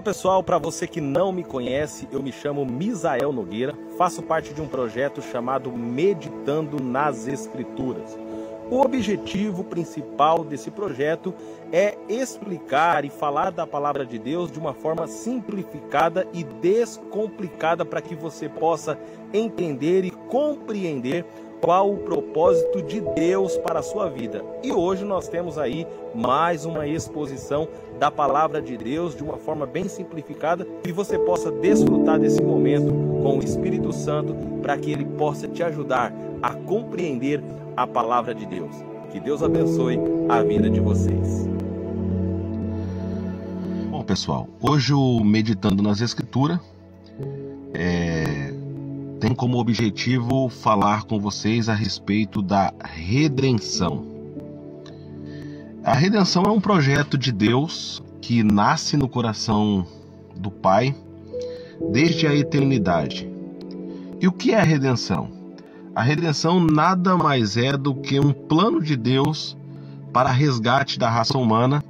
Olá pessoal, para você que não me conhece, eu me chamo Misael Nogueira, faço parte de um projeto chamado Meditando nas Escrituras. O objetivo principal desse projeto é explicar e falar da palavra de Deus de uma forma simplificada e descomplicada para que você possa entender e compreender qual o propósito de Deus para a sua vida. E hoje nós temos aí mais uma exposição da palavra de Deus de uma forma bem simplificada que você possa desfrutar desse momento com o Espírito Santo para que ele possa te ajudar a compreender a palavra de Deus. Que Deus abençoe a vida de vocês. Bom, pessoal, hoje o Meditando nas Escrituras é tem como objetivo falar com vocês a respeito da redenção. A redenção é um projeto de Deus que nasce no coração do Pai desde a eternidade. E o que é a redenção? A redenção nada mais é do que um plano de Deus para resgate da raça humana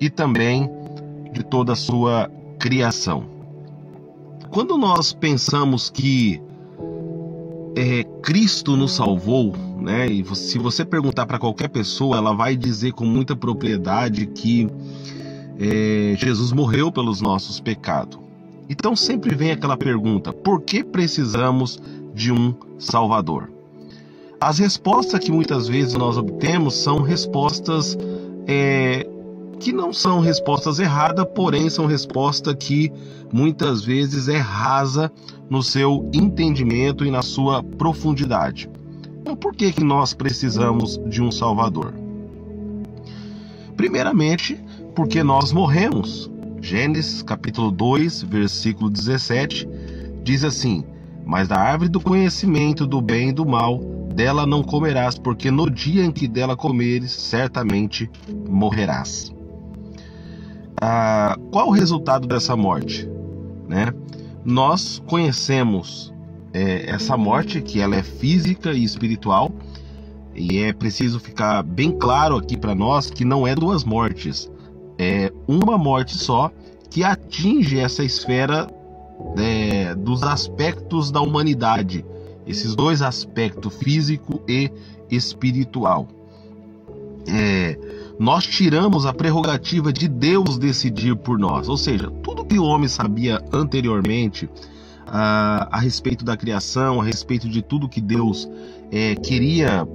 e também de toda a sua criação. Quando nós pensamos que é, Cristo nos salvou, né? E se você perguntar para qualquer pessoa, ela vai dizer com muita propriedade que é, Jesus morreu pelos nossos pecados. Então sempre vem aquela pergunta: por que precisamos de um Salvador? As respostas que muitas vezes nós obtemos são respostas é, que não são respostas erradas, porém são respostas que muitas vezes é rasa no seu entendimento e na sua profundidade. Então, por que, que nós precisamos de um Salvador? Primeiramente, porque nós morremos. Gênesis capítulo 2, versículo 17 diz assim: Mas da árvore do conhecimento do bem e do mal, dela não comerás, porque no dia em que dela comeres, certamente morrerás. Ah, qual o resultado dessa morte? Né? Nós conhecemos é, essa morte, que ela é física e espiritual, e é preciso ficar bem claro aqui para nós que não é duas mortes, é uma morte só que atinge essa esfera é, dos aspectos da humanidade, esses dois aspectos, físico e espiritual. É, nós tiramos a prerrogativa de Deus decidir por nós. Ou seja, tudo que o homem sabia anteriormente a, a respeito da criação, a respeito de tudo que Deus é, queria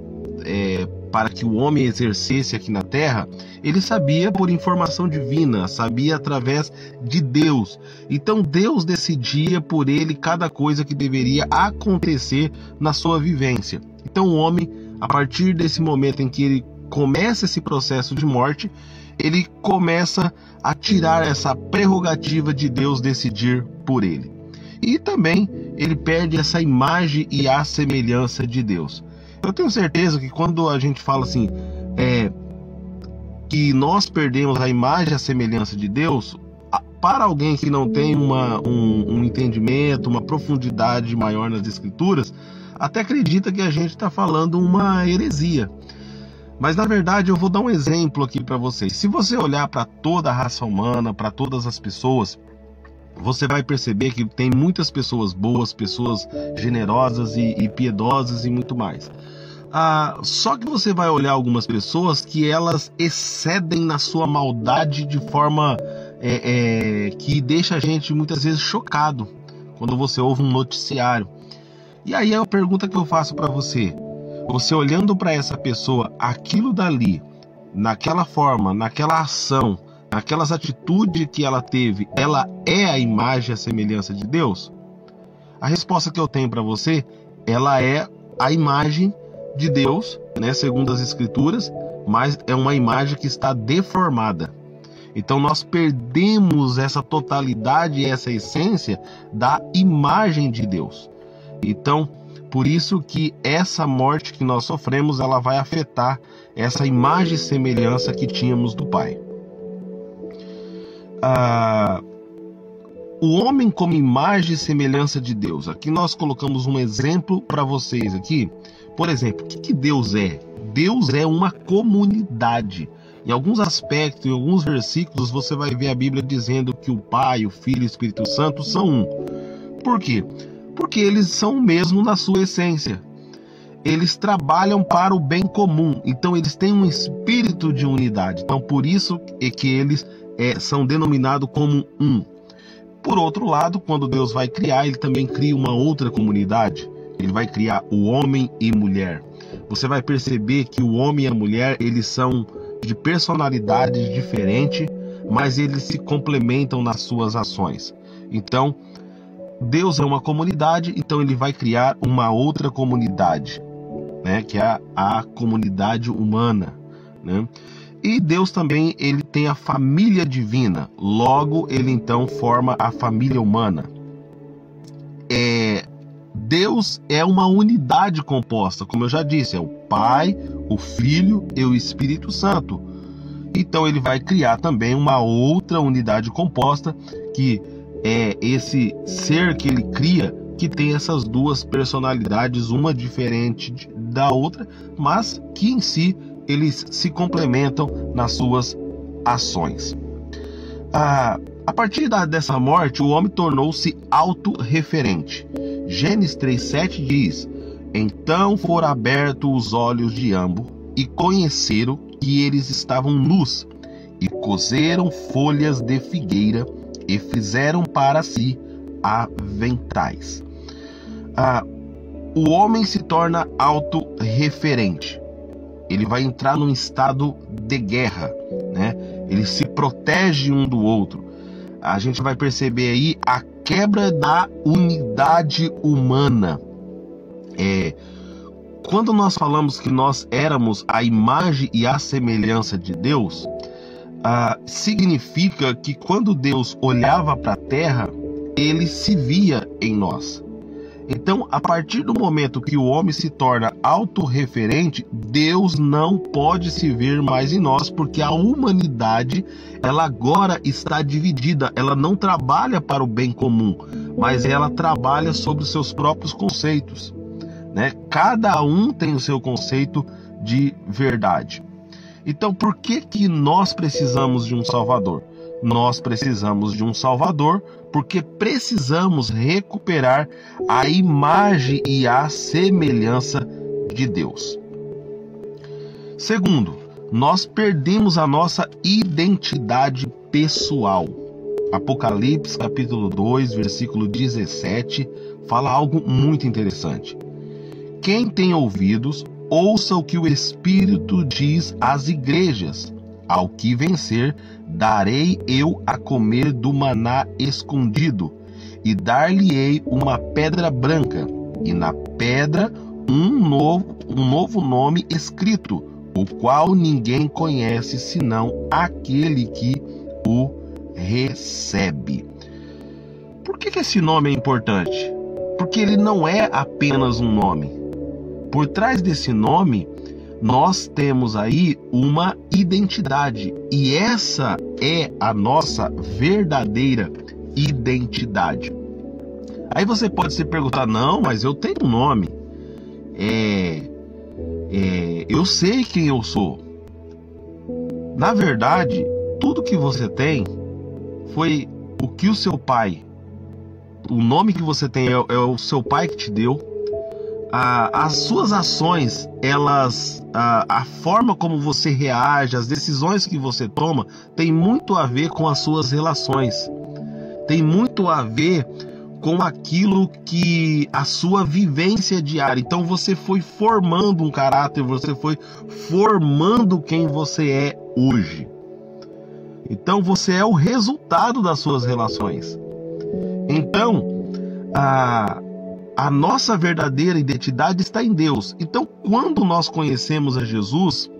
é, para que o homem exercesse aqui na terra, ele sabia por informação divina, sabia através de Deus. Então Deus decidia por ele cada coisa que deveria acontecer na sua vivência. Então o homem, a partir desse momento em que ele começa esse processo de morte, ele começa a tirar essa prerrogativa de Deus decidir por ele. E também ele perde essa imagem e a semelhança de Deus. Eu tenho certeza que quando a gente fala assim, é, que nós perdemos a imagem e a semelhança de Deus, para alguém que não tem uma, um, um entendimento, uma profundidade maior nas Escrituras, até acredita que a gente está falando uma heresia. Mas na verdade eu vou dar um exemplo aqui para vocês. Se você olhar para toda a raça humana, para todas as pessoas, você vai perceber que tem muitas pessoas boas, pessoas generosas e, e piedosas e muito mais. Ah, só que você vai olhar algumas pessoas que elas excedem na sua maldade de forma é, é, que deixa a gente muitas vezes chocado quando você ouve um noticiário. E aí a pergunta que eu faço para você: você olhando para essa pessoa, aquilo dali, naquela forma, naquela ação, naquelas atitudes que ela teve, ela é a imagem e a semelhança de Deus? A resposta que eu tenho para você, ela é a imagem de Deus, né, segundo as escrituras, mas é uma imagem que está deformada. Então nós perdemos essa totalidade, essa essência da imagem de Deus. Então, por isso que essa morte que nós sofremos, ela vai afetar essa imagem e semelhança que tínhamos do Pai. Ah, o homem como imagem e semelhança de Deus. Aqui nós colocamos um exemplo para vocês aqui. Por exemplo, o que, que Deus é? Deus é uma comunidade. Em alguns aspectos, em alguns versículos, você vai ver a Bíblia dizendo que o Pai, o Filho e o Espírito Santo são um. Por quê? Porque eles são o mesmo na sua essência. Eles trabalham para o bem comum, então eles têm um espírito de unidade. Então, por isso é que eles é, são denominados como um. Por outro lado, quando Deus vai criar, ele também cria uma outra comunidade. Ele vai criar o homem e mulher. Você vai perceber que o homem e a mulher, eles são de personalidades diferentes, mas eles se complementam nas suas ações. Então, Deus é uma comunidade, então ele vai criar uma outra comunidade, né, que é a, a comunidade humana, né? E Deus também ele tem a família divina. Logo, ele então forma a família humana. É, Deus é uma unidade composta, como eu já disse, é o Pai, o Filho e o Espírito Santo. Então ele vai criar também uma outra unidade composta que é esse ser que ele cria que tem essas duas personalidades, uma diferente da outra, mas que em si eles se complementam nas suas ações. Ah, a partir da, dessa morte, o homem tornou-se autorreferente. Gênesis 3,7 diz: Então foram abertos os olhos de ambos e conheceram que eles estavam nus, e cozeram folhas de figueira e fizeram para si aventais. Ah, o homem se torna autorreferente ele vai entrar num estado de guerra, né? Ele se protege um do outro. A gente vai perceber aí a quebra da unidade humana. É, quando nós falamos que nós éramos a imagem e a semelhança de Deus, ah, significa que quando Deus olhava para a terra, ele se via em nós. Então, a partir do momento que o homem se torna autorreferente, Deus não pode se ver mais em nós, porque a humanidade, ela agora está dividida, ela não trabalha para o bem comum, mas ela trabalha sobre os seus próprios conceitos. Né? Cada um tem o seu conceito de verdade. Então, por que que nós precisamos de um Salvador? Nós precisamos de um Salvador porque precisamos recuperar a imagem e a semelhança de Deus. Segundo, nós perdemos a nossa identidade pessoal. Apocalipse capítulo 2, versículo 17, fala algo muito interessante. Quem tem ouvidos, ouça o que o Espírito diz às igrejas. Ao que vencer, darei eu a comer do maná escondido, e dar-lhe-ei uma pedra branca, e na pedra um novo, um novo nome escrito, o qual ninguém conhece senão aquele que o recebe. Por que, que esse nome é importante? Porque ele não é apenas um nome. Por trás desse nome nós temos aí uma identidade e essa é a nossa verdadeira identidade. Aí você pode se perguntar: não, mas eu tenho um nome, é, é, eu sei quem eu sou. Na verdade, tudo que você tem foi o que o seu pai, o nome que você tem é, é o seu pai que te deu as suas ações, elas, a, a forma como você reage, as decisões que você toma, tem muito a ver com as suas relações, tem muito a ver com aquilo que a sua vivência diária. Então você foi formando um caráter, você foi formando quem você é hoje. Então você é o resultado das suas relações. Então, a, a nossa verdadeira identidade está em Deus. Então, quando nós conhecemos a Jesus,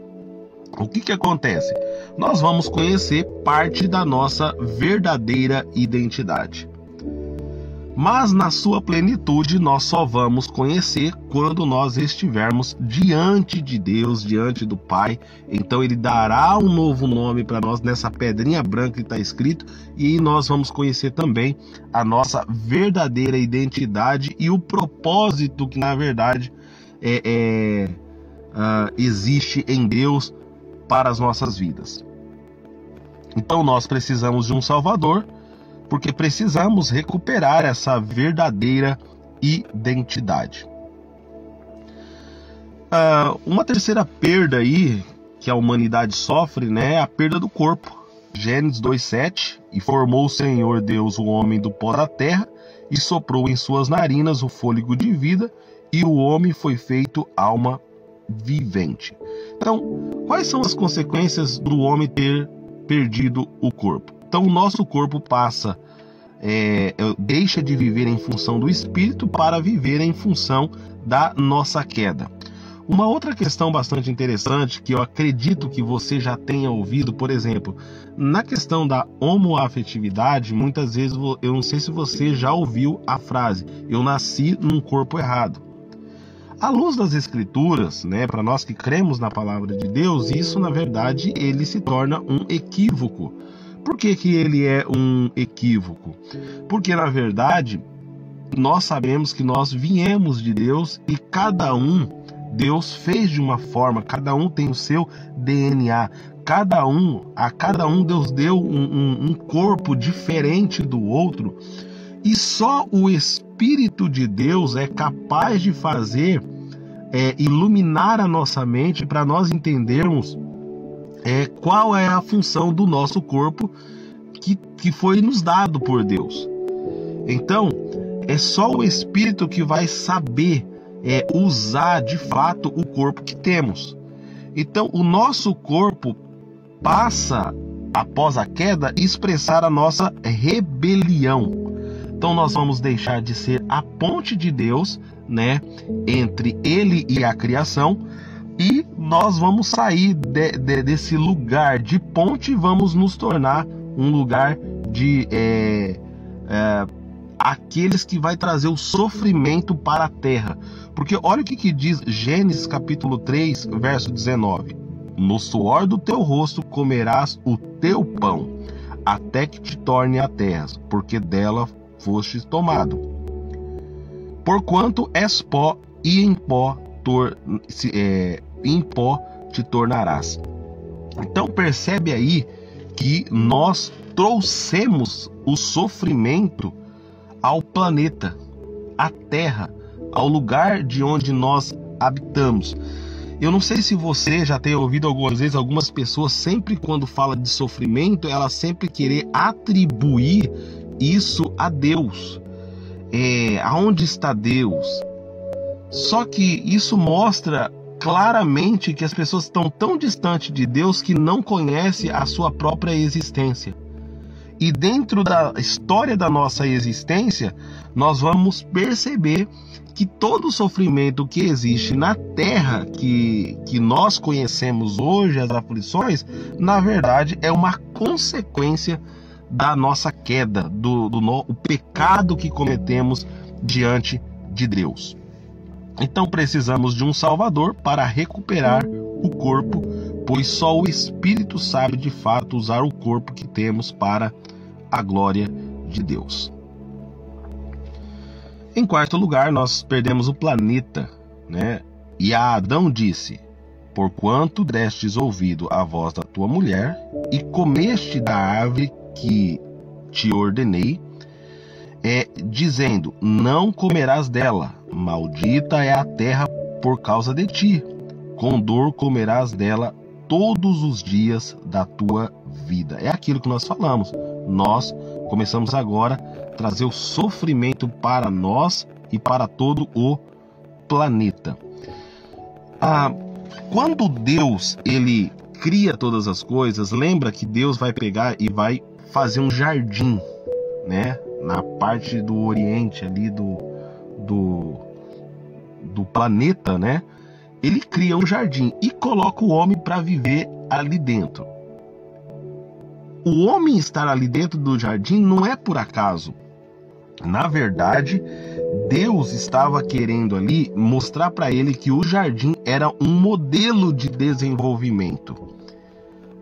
o que, que acontece? Nós vamos conhecer parte da nossa verdadeira identidade mas na sua plenitude nós só vamos conhecer quando nós estivermos diante de Deus, diante do Pai. Então ele dará um novo nome para nós nessa pedrinha branca que está escrito e nós vamos conhecer também a nossa verdadeira identidade e o propósito que na verdade é, é, uh, existe em Deus para as nossas vidas. Então nós precisamos de um Salvador, porque precisamos recuperar essa verdadeira identidade. Uh, uma terceira perda aí que a humanidade sofre, né, é a perda do corpo. Gênesis 2:7 e formou o Senhor Deus o homem do pó da terra e soprou em suas narinas o fôlego de vida e o homem foi feito alma vivente. Então, quais são as consequências do homem ter perdido o corpo? Então, o nosso corpo passa, é, é, deixa de viver em função do espírito para viver em função da nossa queda. Uma outra questão bastante interessante que eu acredito que você já tenha ouvido, por exemplo, na questão da homoafetividade, muitas vezes eu não sei se você já ouviu a frase: eu nasci num corpo errado. À luz das escrituras, né, para nós que cremos na palavra de Deus, isso na verdade ele se torna um equívoco. Por que, que ele é um equívoco? Porque na verdade nós sabemos que nós viemos de Deus e cada um Deus fez de uma forma, cada um tem o seu DNA, cada um, a cada um Deus deu um, um, um corpo diferente do outro e só o Espírito de Deus é capaz de fazer é, iluminar a nossa mente para nós entendermos é, qual é a função do nosso corpo que, que foi nos dado por Deus. Então, é só o Espírito que vai saber é, usar de fato o corpo que temos. Então, o nosso corpo passa, após a queda, expressar a nossa rebelião. Então nós vamos deixar de ser a ponte de Deus, né, entre ele e a criação, e nós vamos sair de, de, desse lugar de ponte e vamos nos tornar um lugar de é, é, aqueles que vai trazer o sofrimento para a terra. Porque olha o que, que diz Gênesis capítulo 3, verso 19: No suor do teu rosto comerás o teu pão, até que te torne a terra, porque dela fostes tomado. Porquanto és pó, e em pó, tor, é, em pó te tornarás. Então percebe aí que nós trouxemos o sofrimento ao planeta, à Terra, ao lugar de onde nós habitamos. Eu não sei se você já tem ouvido algumas vezes algumas pessoas sempre quando fala de sofrimento, elas sempre querer atribuir isso a Deus. É, aonde está Deus? Só que isso mostra claramente que as pessoas estão tão distantes de Deus que não conhecem a sua própria existência. E dentro da história da nossa existência, nós vamos perceber que todo o sofrimento que existe na terra que, que nós conhecemos hoje, as aflições, na verdade é uma consequência da nossa queda, do, do o pecado que cometemos diante de Deus. Então precisamos de um Salvador para recuperar o corpo, pois só o Espírito sabe de fato usar o corpo que temos para a glória de Deus. Em quarto lugar, nós perdemos o planeta, né? E a Adão disse: Porquanto destes ouvido a voz da tua mulher e comeste da árvore que te ordenei, é dizendo: Não comerás dela, maldita é a terra por causa de ti. Com dor comerás dela todos os dias da tua vida. É aquilo que nós falamos. Nós começamos agora a trazer o sofrimento para nós e para todo o planeta. Ah, quando Deus ele cria todas as coisas, lembra que Deus vai pegar e vai fazer um jardim, né? Na parte do Oriente ali do, do, do planeta, né? Ele cria um jardim e coloca o homem para viver ali dentro. O homem estar ali dentro do jardim não é por acaso. Na verdade, Deus estava querendo ali mostrar para ele que o jardim era um modelo de desenvolvimento.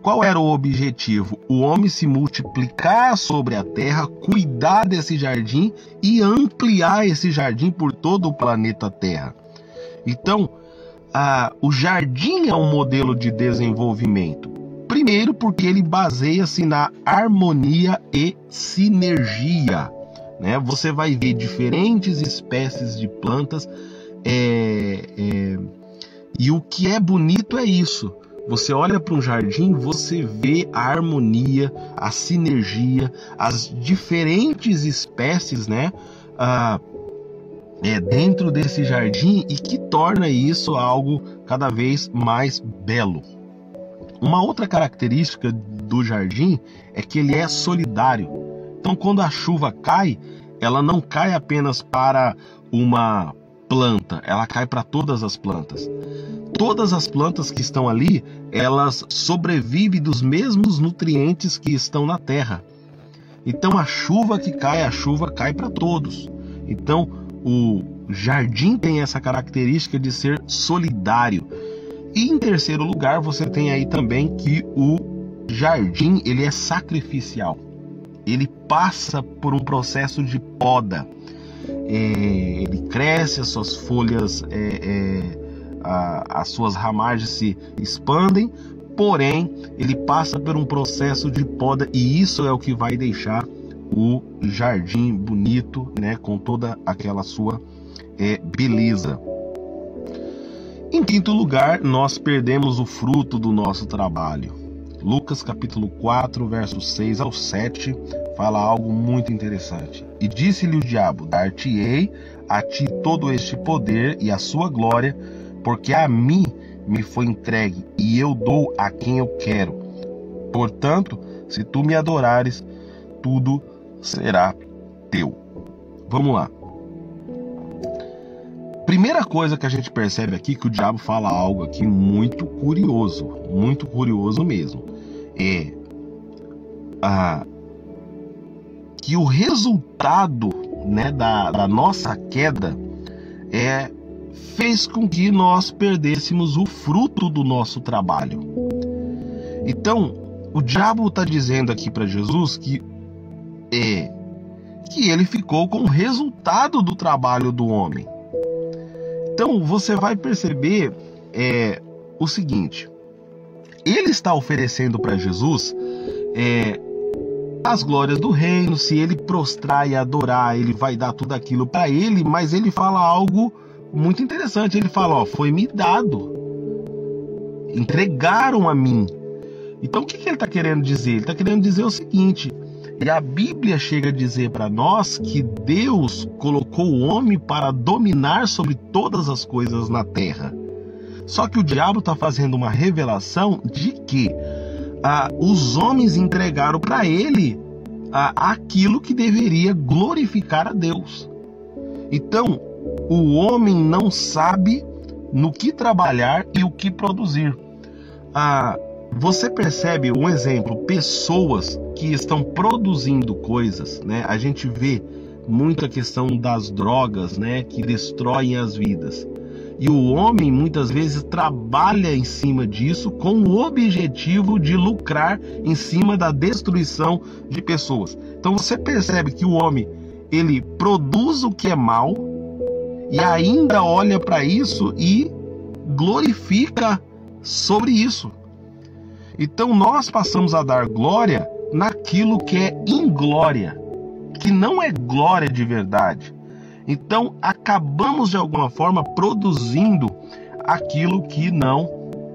Qual era o objetivo? O homem se multiplicar sobre a terra, cuidar desse jardim e ampliar esse jardim por todo o planeta Terra. Então, ah, o jardim é um modelo de desenvolvimento? Primeiro, porque ele baseia-se na harmonia e sinergia. Né? Você vai ver diferentes espécies de plantas é, é, e o que é bonito é isso. Você olha para um jardim, você vê a harmonia, a sinergia, as diferentes espécies, né? Ah, é, dentro desse jardim e que torna isso algo cada vez mais belo. Uma outra característica do jardim é que ele é solidário. Então, quando a chuva cai, ela não cai apenas para uma planta, ela cai para todas as plantas. Todas as plantas que estão ali, elas sobrevivem dos mesmos nutrientes que estão na terra. Então, a chuva que cai, a chuva cai para todos. Então, o jardim tem essa característica de ser solidário. E em terceiro lugar, você tem aí também que o jardim ele é sacrificial. Ele passa por um processo de poda. É, ele cresce, as suas folhas, é, é, a, as suas ramagens se expandem, porém ele passa por um processo de poda e isso é o que vai deixar o jardim bonito, né, com toda aquela sua é, beleza. Em quinto lugar, nós perdemos o fruto do nosso trabalho. Lucas capítulo 4, versos 6 ao 7, fala algo muito interessante. E disse-lhe o diabo: Dar-te-ei a ti todo este poder e a sua glória, porque a mim me foi entregue, e eu dou a quem eu quero. Portanto, se tu me adorares, tudo será teu. Vamos lá. Primeira coisa que a gente percebe aqui que o diabo fala algo aqui muito curioso, muito curioso mesmo, é a que o resultado né, da, da nossa queda é fez com que nós perdêssemos o fruto do nosso trabalho. Então, o diabo está dizendo aqui para Jesus que é que ele ficou com o resultado do trabalho do homem. Então você vai perceber é, o seguinte: ele está oferecendo para Jesus é, as glórias do reino. Se ele prostrar e adorar, ele vai dar tudo aquilo para ele. Mas ele fala algo muito interessante. Ele fala: ó, foi me dado, entregaram a mim. Então o que, que ele está querendo dizer? Ele está querendo dizer o seguinte: e a Bíblia chega a dizer para nós que Deus colocou o homem para dominar sobre todas as coisas na terra. Só que o diabo está fazendo uma revelação de que ah, os homens entregaram para ele ah, aquilo que deveria glorificar a Deus. Então, o homem não sabe no que trabalhar e o que produzir. Ah, você percebe um exemplo, pessoas que estão produzindo coisas, né? A gente vê muita questão das drogas, né, que destroem as vidas. E o homem muitas vezes trabalha em cima disso com o objetivo de lucrar em cima da destruição de pessoas. Então você percebe que o homem ele produz o que é mal e ainda olha para isso e glorifica sobre isso. Então nós passamos a dar glória naquilo que é inglória, que não é glória de verdade. Então acabamos de alguma forma produzindo aquilo que não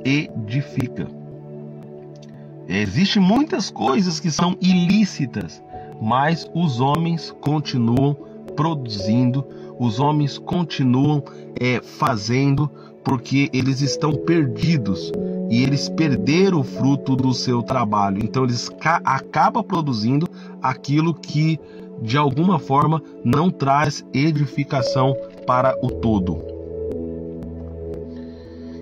edifica. Existem muitas coisas que são ilícitas, mas os homens continuam produzindo, os homens continuam é, fazendo porque eles estão perdidos e eles perderam o fruto do seu trabalho. Então eles acabam produzindo aquilo que de alguma forma não traz edificação para o todo.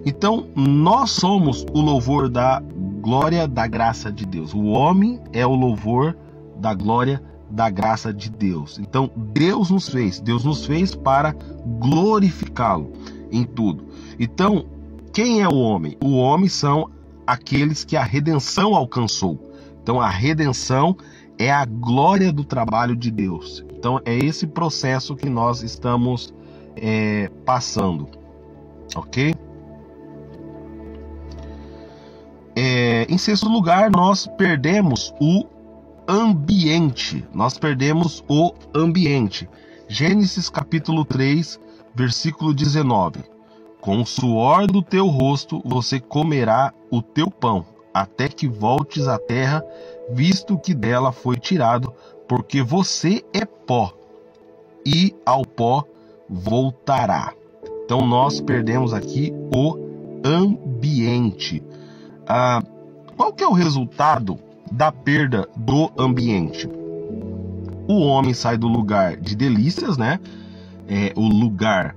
Então nós somos o louvor da glória da graça de Deus. O homem é o louvor da glória da graça de Deus. Então Deus nos fez, Deus nos fez para glorificá-lo em tudo. Então, quem é o homem? O homem são aqueles que a redenção alcançou. Então, a redenção é a glória do trabalho de Deus. Então é esse processo que nós estamos é, passando, ok? É, em sexto lugar, nós perdemos o ambiente. Nós perdemos o ambiente. Gênesis capítulo 3, versículo 19. Com o suor do teu rosto você comerá o teu pão, até que voltes à terra visto que dela foi tirado, porque você é pó, e ao pó voltará. Então nós perdemos aqui o ambiente. Ah, qual que é o resultado da perda do ambiente? O homem sai do lugar de delícias, né? É, o lugar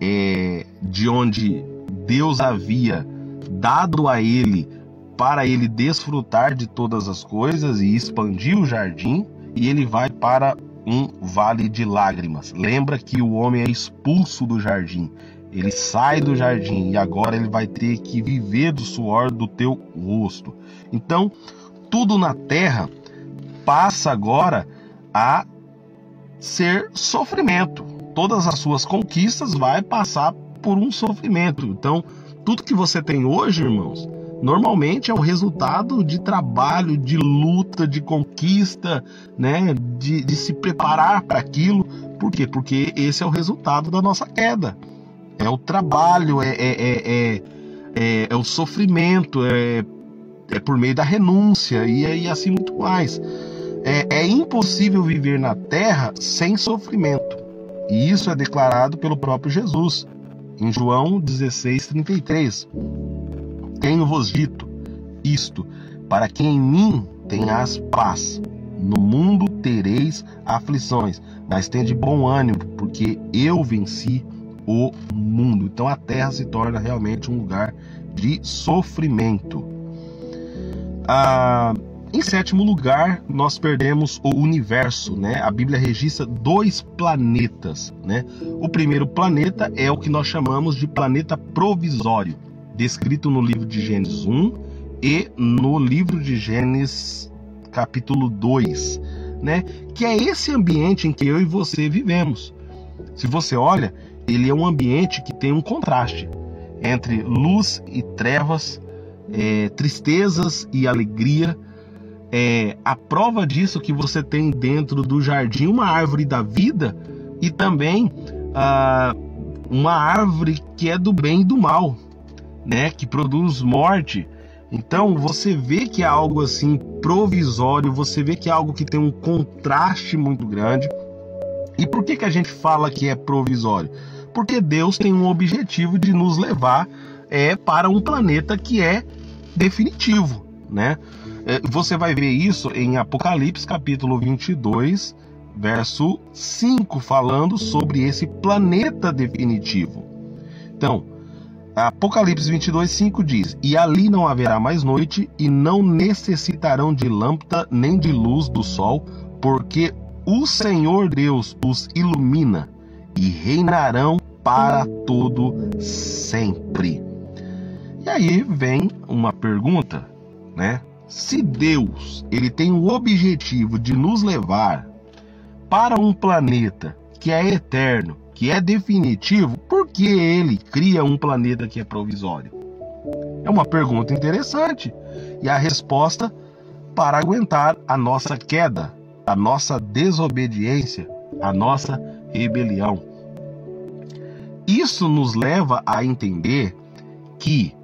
é, de onde Deus havia dado a ele para ele desfrutar de todas as coisas e expandir o jardim, e ele vai para um vale de lágrimas. Lembra que o homem é expulso do jardim. Ele sai do jardim e agora ele vai ter que viver do suor do teu rosto. Então, tudo na terra passa agora a ser sofrimento. Todas as suas conquistas vai passar por um sofrimento. Então, tudo que você tem hoje, irmãos, normalmente é o resultado de trabalho, de luta, de conquista, né? De, de se preparar para aquilo. Por quê? Porque esse é o resultado da nossa queda. É o trabalho, é, é, é, é, o sofrimento, é, é por meio da renúncia e, e assim muito mais. É, é impossível viver na terra sem sofrimento. E isso é declarado pelo próprio Jesus em João 16:33. Tenho-vos dito isto, para que em mim tenhas paz. No mundo tereis aflições, mas tende bom ânimo, porque eu venci o mundo. Então a terra se torna realmente um lugar de sofrimento. Ah, em sétimo lugar, nós perdemos o universo, né? A Bíblia registra dois planetas, né? O primeiro planeta é o que nós chamamos de planeta provisório descrito no livro de Gênesis 1 e no livro de Gênesis capítulo 2, né? Que é esse ambiente em que eu e você vivemos. Se você olha, ele é um ambiente que tem um contraste entre luz e trevas, é, tristezas e alegria. É, a prova disso que você tem dentro do jardim uma árvore da vida e também ah, uma árvore que é do bem e do mal, né, que produz morte. Então você vê que é algo assim provisório, você vê que é algo que tem um contraste muito grande. E por que, que a gente fala que é provisório? Porque Deus tem um objetivo de nos levar é, para um planeta que é definitivo, né? É, você vai ver isso em Apocalipse capítulo 22, verso 5, falando sobre esse planeta definitivo. Então, Apocalipse 22, 5 diz: E ali não haverá mais noite, e não necessitarão de lâmpada nem de luz do sol, porque o Senhor Deus os ilumina e reinarão para todo sempre. E aí vem uma pergunta, né? Se Deus ele tem o objetivo de nos levar para um planeta que é eterno, que é definitivo, por que ele cria um planeta que é provisório? É uma pergunta interessante. E a resposta para aguentar a nossa queda, a nossa desobediência, a nossa rebelião. Isso nos leva a entender que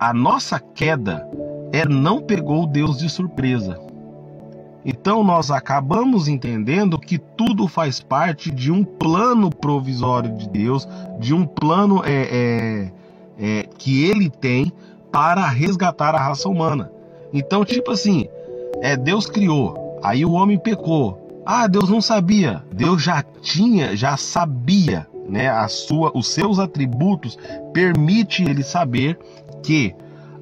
a nossa queda é não pegou Deus de surpresa. Então nós acabamos entendendo que tudo faz parte de um plano provisório de Deus, de um plano é, é, é, que Ele tem para resgatar a raça humana. Então, tipo assim, é Deus criou, aí o homem pecou. Ah, Deus não sabia. Deus já tinha, já sabia, né? A sua, os seus atributos permite ele saber que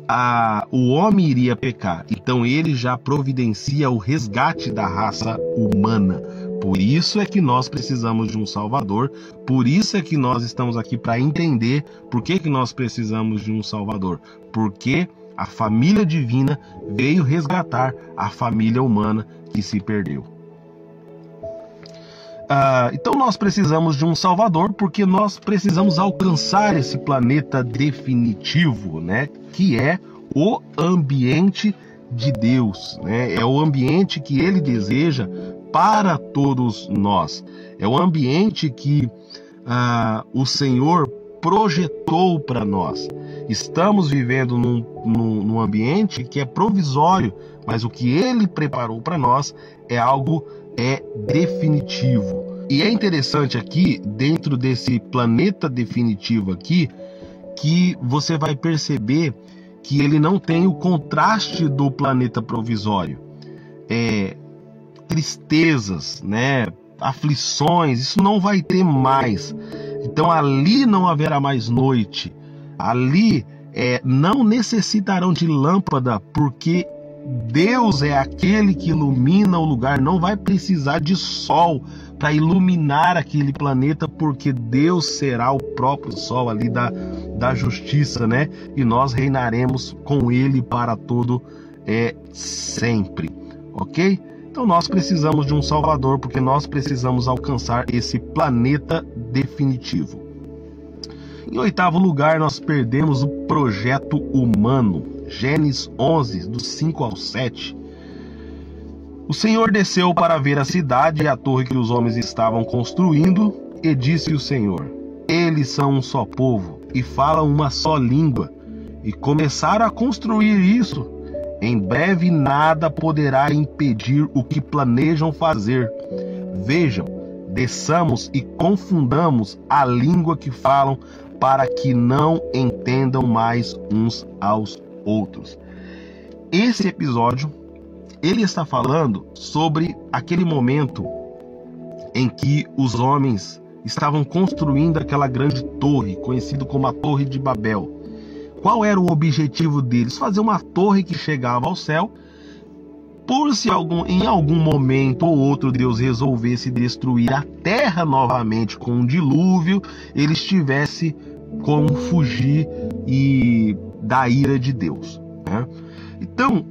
a, o homem iria pecar. Então ele já providencia o resgate da raça humana. Por isso é que nós precisamos de um Salvador, por isso é que nós estamos aqui para entender por que, que nós precisamos de um Salvador. Porque a família divina veio resgatar a família humana que se perdeu. Uh, então nós precisamos de um Salvador porque nós precisamos alcançar esse planeta definitivo, né? Que é o ambiente de Deus, né? É o ambiente que ele deseja para todos nós. É o ambiente que ah, o Senhor projetou para nós. Estamos vivendo num, num, num, ambiente que é provisório, mas o que ele preparou para nós é algo é definitivo. E é interessante aqui, dentro desse planeta definitivo aqui, que você vai perceber que ele não tem o contraste do planeta provisório. É, tristezas, né? aflições, isso não vai ter mais. Então ali não haverá mais noite. Ali é, não necessitarão de lâmpada, porque Deus é aquele que ilumina o lugar. Não vai precisar de sol para iluminar aquele planeta, porque Deus será o próprio sol ali da, da justiça, né? E nós reinaremos com Ele para todo é sempre, ok? Então nós precisamos de um Salvador, porque nós precisamos alcançar esse planeta definitivo. Em oitavo lugar, nós perdemos o projeto humano. Gênesis 11, do 5 ao 7. O Senhor desceu para ver a cidade e a torre que os homens estavam construindo, e disse o Senhor: Eles são um só povo e falam uma só língua. E começaram a construir isso em breve nada poderá impedir o que planejam fazer. Vejam, desçamos e confundamos a língua que falam para que não entendam mais uns aos outros. Esse episódio ele está falando sobre aquele momento em que os homens estavam construindo aquela grande torre, conhecido como a Torre de Babel. Qual era o objetivo deles? Fazer uma torre que chegava ao céu. Por se algum, em algum momento ou outro Deus resolvesse destruir a terra novamente com um dilúvio, eles tivessem como fugir e da ira de Deus. Né? Então,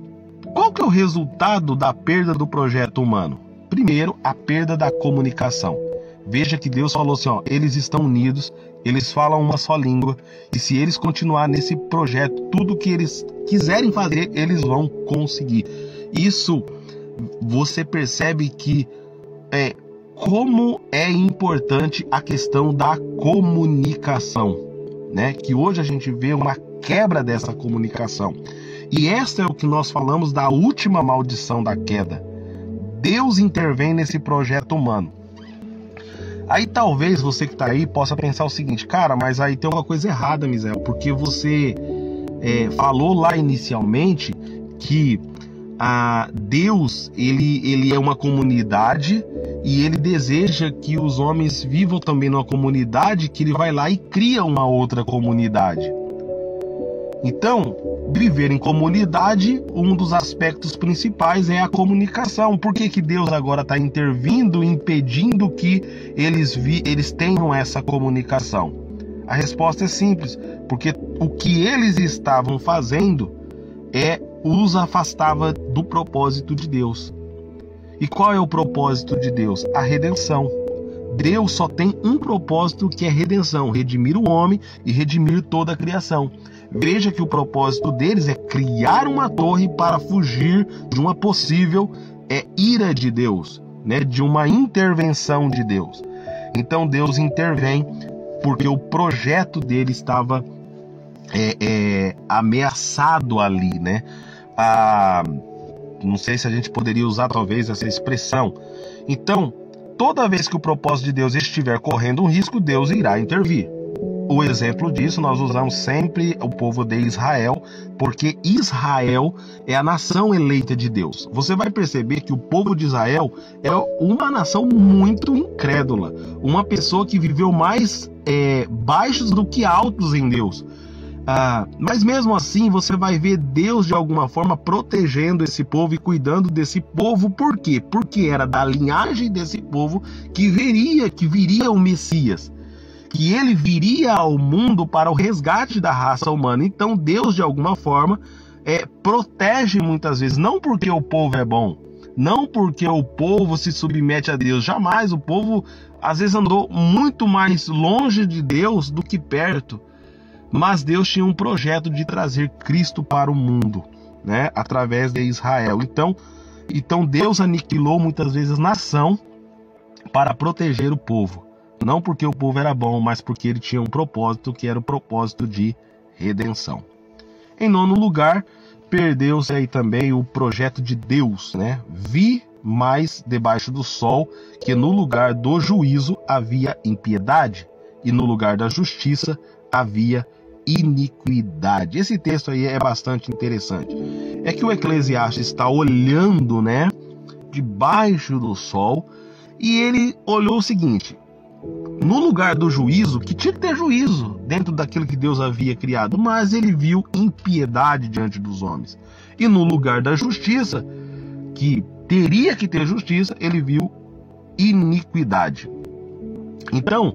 qual que é o resultado da perda do projeto humano? Primeiro, a perda da comunicação. Veja que Deus falou assim: ó, eles estão unidos, eles falam uma só língua, e se eles continuar nesse projeto, tudo que eles quiserem fazer, eles vão conseguir. Isso você percebe que é como é importante a questão da comunicação, né? Que hoje a gente vê uma quebra dessa comunicação. E essa é o que nós falamos da última maldição da queda. Deus intervém nesse projeto humano. Aí talvez você que tá aí possa pensar o seguinte, cara, mas aí tem alguma coisa errada, Misael, porque você é, falou lá inicialmente que a Deus ele, ele é uma comunidade e ele deseja que os homens vivam também numa comunidade, que ele vai lá e cria uma outra comunidade. Então, viver em comunidade, um dos aspectos principais é a comunicação. Por que, que Deus agora está intervindo, impedindo que eles, vi, eles tenham essa comunicação? A resposta é simples, porque o que eles estavam fazendo é os afastava do propósito de Deus. E qual é o propósito de Deus? A redenção. Deus só tem um propósito que é redenção, redimir o homem e redimir toda a criação. Veja que o propósito deles é criar uma torre para fugir de uma possível é, ira de Deus, né? de uma intervenção de Deus. Então Deus intervém porque o projeto dele estava é, é, ameaçado ali, né? Ah, não sei se a gente poderia usar talvez essa expressão. Então, toda vez que o propósito de Deus estiver correndo um risco, Deus irá intervir. O exemplo disso nós usamos sempre o povo de Israel, porque Israel é a nação eleita de Deus. Você vai perceber que o povo de Israel é uma nação muito incrédula, uma pessoa que viveu mais é, baixos do que altos em Deus. Ah, mas mesmo assim você vai ver Deus de alguma forma protegendo esse povo e cuidando desse povo. Por quê? Porque era da linhagem desse povo que viria, que viria o Messias que ele viria ao mundo para o resgate da raça humana. Então Deus, de alguma forma, é, protege muitas vezes, não porque o povo é bom, não porque o povo se submete a Deus, jamais. O povo às vezes andou muito mais longe de Deus do que perto. mas Deus tinha um projeto de trazer Cristo para o mundo, né, através de Israel. Então, então Deus aniquilou muitas vezes a nação para proteger o povo. Não porque o povo era bom, mas porque ele tinha um propósito que era o propósito de redenção. Em nono lugar, perdeu-se aí também o projeto de Deus, né? Vi mais debaixo do sol que no lugar do juízo havia impiedade e no lugar da justiça havia iniquidade. Esse texto aí é bastante interessante. É que o Eclesiastes está olhando, né, debaixo do sol, e ele olhou o seguinte: no lugar do juízo, que tinha que ter juízo dentro daquilo que Deus havia criado, mas ele viu impiedade diante dos homens. E no lugar da justiça, que teria que ter justiça, ele viu iniquidade. Então,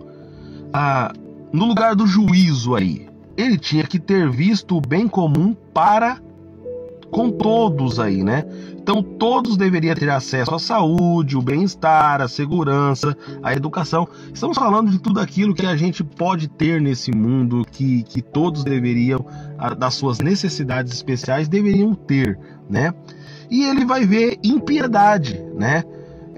ah, no lugar do juízo aí, ele tinha que ter visto o bem comum para com todos aí, né? Então todos deveriam ter acesso à saúde, o bem-estar, a segurança, a educação. Estamos falando de tudo aquilo que a gente pode ter nesse mundo, que, que todos deveriam, das suas necessidades especiais, deveriam ter, né? E ele vai ver impiedade, né?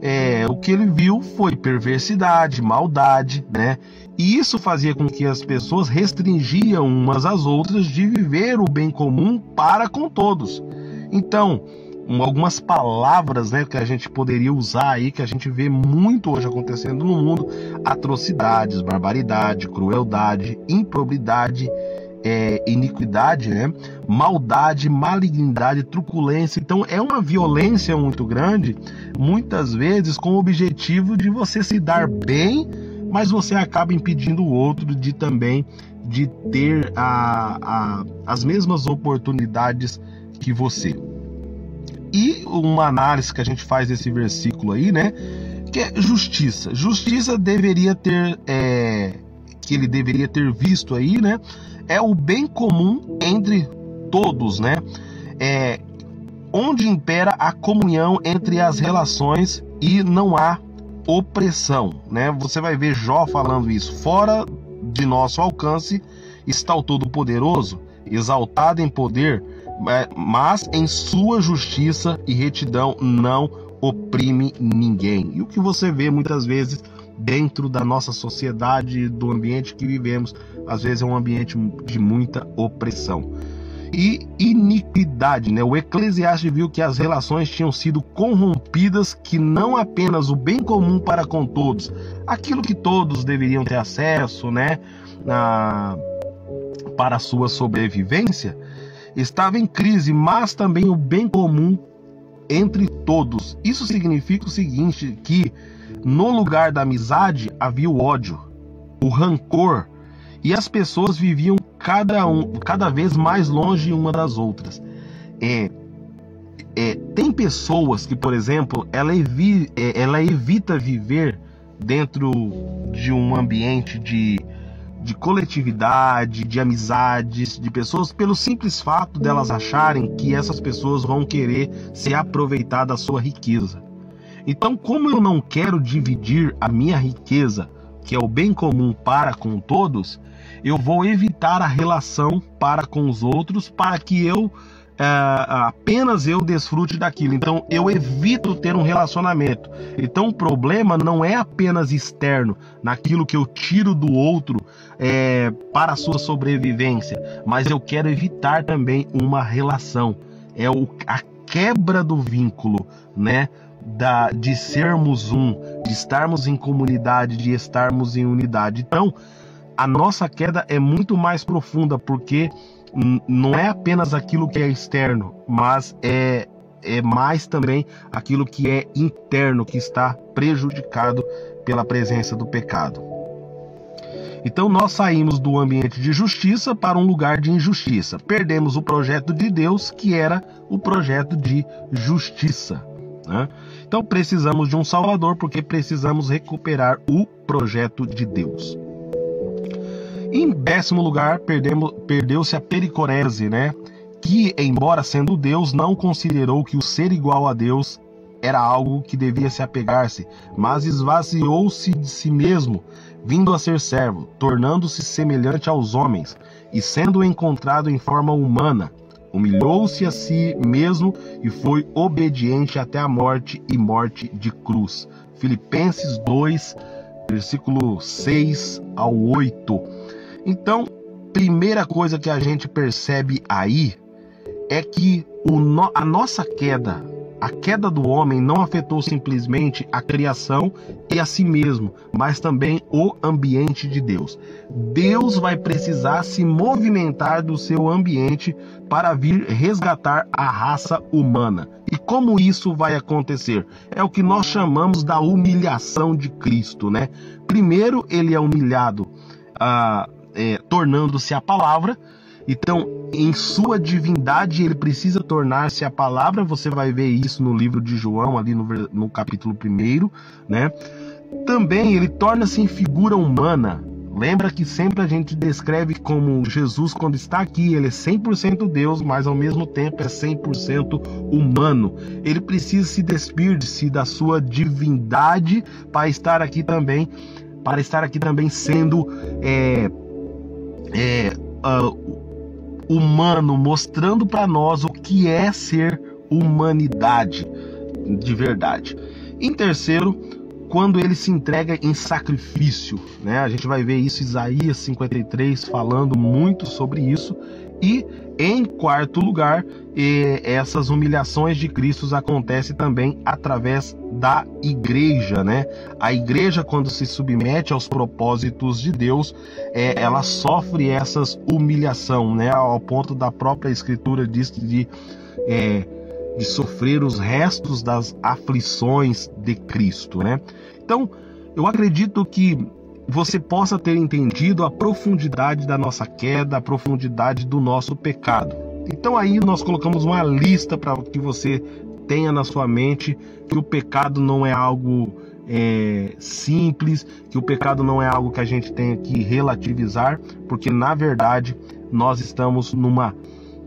É, o que ele viu foi perversidade, maldade, né? E isso fazia com que as pessoas restringiam umas às outras de viver o bem comum para com todos. Então, algumas palavras né, que a gente poderia usar aí, que a gente vê muito hoje acontecendo no mundo: atrocidades, barbaridade, crueldade, improbidade, é, iniquidade, né? maldade, malignidade, truculência. Então é uma violência muito grande, muitas vezes com o objetivo de você se dar bem mas você acaba impedindo o outro de também de ter a, a, as mesmas oportunidades que você. E uma análise que a gente faz desse versículo aí, né? Que é justiça. Justiça deveria ter, é, que ele deveria ter visto aí, né? É o bem comum entre todos, né? É, onde impera a comunhão entre as relações e não há opressão, né? Você vai ver Jó falando isso. Fora de nosso alcance está o Todo-Poderoso, exaltado em poder, mas em sua justiça e retidão não oprime ninguém. E o que você vê muitas vezes dentro da nossa sociedade, do ambiente que vivemos, às vezes é um ambiente de muita opressão e iniquidade. Né? O Eclesiastes viu que as relações tinham sido corrompidas, que não apenas o bem comum para com todos, aquilo que todos deveriam ter acesso, né, na, para a sua sobrevivência, estava em crise, mas também o bem comum entre todos. Isso significa o seguinte, que no lugar da amizade havia o ódio, o rancor, e as pessoas viviam cada, um, cada vez mais longe uma das outras. É, é, tem pessoas que, por exemplo, ela, evi, é, ela evita viver dentro de um ambiente de, de coletividade, de amizades, de pessoas, pelo simples fato delas acharem que essas pessoas vão querer se aproveitar da sua riqueza. Então, como eu não quero dividir a minha riqueza, que é o bem comum para com todos, eu vou evitar a relação para com os outros para que eu é, apenas eu desfrute daquilo. Então eu evito ter um relacionamento. Então o problema não é apenas externo, naquilo que eu tiro do outro é, para a sua sobrevivência, mas eu quero evitar também uma relação. É o, a quebra do vínculo, né? Da, de sermos um, de estarmos em comunidade, de estarmos em unidade. Então, a nossa queda é muito mais profunda, porque não é apenas aquilo que é externo, mas é, é mais também aquilo que é interno, que está prejudicado pela presença do pecado. Então nós saímos do ambiente de justiça para um lugar de injustiça. Perdemos o projeto de Deus, que era o projeto de justiça. Né? Então precisamos de um Salvador, porque precisamos recuperar o projeto de Deus. Em décimo lugar, perdeu-se a pericorese, né? Que, embora sendo Deus, não considerou que o ser igual a Deus era algo que devia se apegar-se, mas esvaziou-se de si mesmo, vindo a ser servo, tornando-se semelhante aos homens, e sendo encontrado em forma humana, humilhou-se a si mesmo e foi obediente até a morte e morte de cruz. Filipenses 2, versículo 6 ao 8. Então, primeira coisa que a gente percebe aí é que no, a nossa queda, a queda do homem não afetou simplesmente a criação e a si mesmo, mas também o ambiente de Deus. Deus vai precisar se movimentar do seu ambiente para vir resgatar a raça humana. E como isso vai acontecer? É o que nós chamamos da humilhação de Cristo, né? Primeiro ele é humilhado, ah, é, tornando-se a palavra. Então, em sua divindade, ele precisa tornar-se a palavra. Você vai ver isso no livro de João, ali no, no capítulo 1, né? Também ele torna-se em figura humana. Lembra que sempre a gente descreve como Jesus, quando está aqui, ele é 100% Deus, mas ao mesmo tempo é 100% humano. Ele precisa se despir-se da sua divindade para estar aqui também, para estar aqui também sendo é, é, uh, humano, mostrando para nós o que é ser humanidade de verdade. Em terceiro, quando ele se entrega em sacrifício, né? A gente vai ver isso Isaías 53 falando muito sobre isso e em quarto lugar, essas humilhações de Cristo acontecem também através da igreja, né? A igreja, quando se submete aos propósitos de Deus, é, ela sofre essas humilhação, né? Ao ponto da própria Escritura diz de, é, de sofrer os restos das aflições de Cristo, né? Então, eu acredito que você possa ter entendido a profundidade da nossa queda, a profundidade do nosso pecado. Então aí nós colocamos uma lista para que você tenha na sua mente que o pecado não é algo é, simples, que o pecado não é algo que a gente tenha que relativizar, porque na verdade nós estamos numa,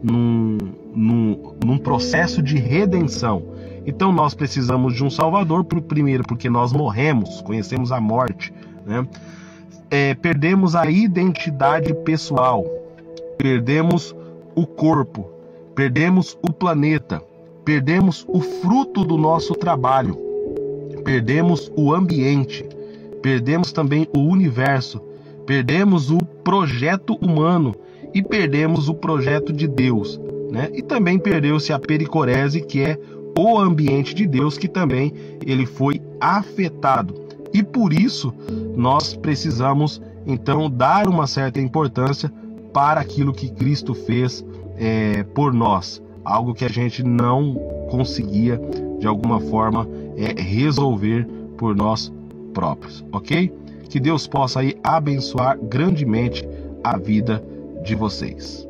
num, num, num processo de redenção. Então nós precisamos de um Salvador, primeiro porque nós morremos, conhecemos a morte né? É, perdemos a identidade pessoal, perdemos o corpo, perdemos o planeta, perdemos o fruto do nosso trabalho, perdemos o ambiente, perdemos também o universo, perdemos o projeto humano e perdemos o projeto de Deus. Né? E também perdeu-se a pericorese, que é o ambiente de Deus, que também ele foi afetado. E por isso nós precisamos então dar uma certa importância para aquilo que Cristo fez é, por nós, algo que a gente não conseguia de alguma forma é, resolver por nós próprios, ok? Que Deus possa aí abençoar grandemente a vida de vocês.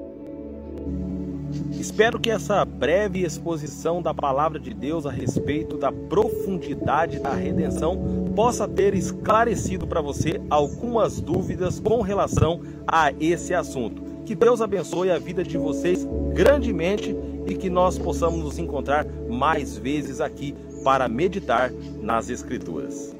Espero que essa breve exposição da palavra de Deus a respeito da profundidade da redenção possa ter esclarecido para você algumas dúvidas com relação a esse assunto. Que Deus abençoe a vida de vocês grandemente e que nós possamos nos encontrar mais vezes aqui para meditar nas Escrituras.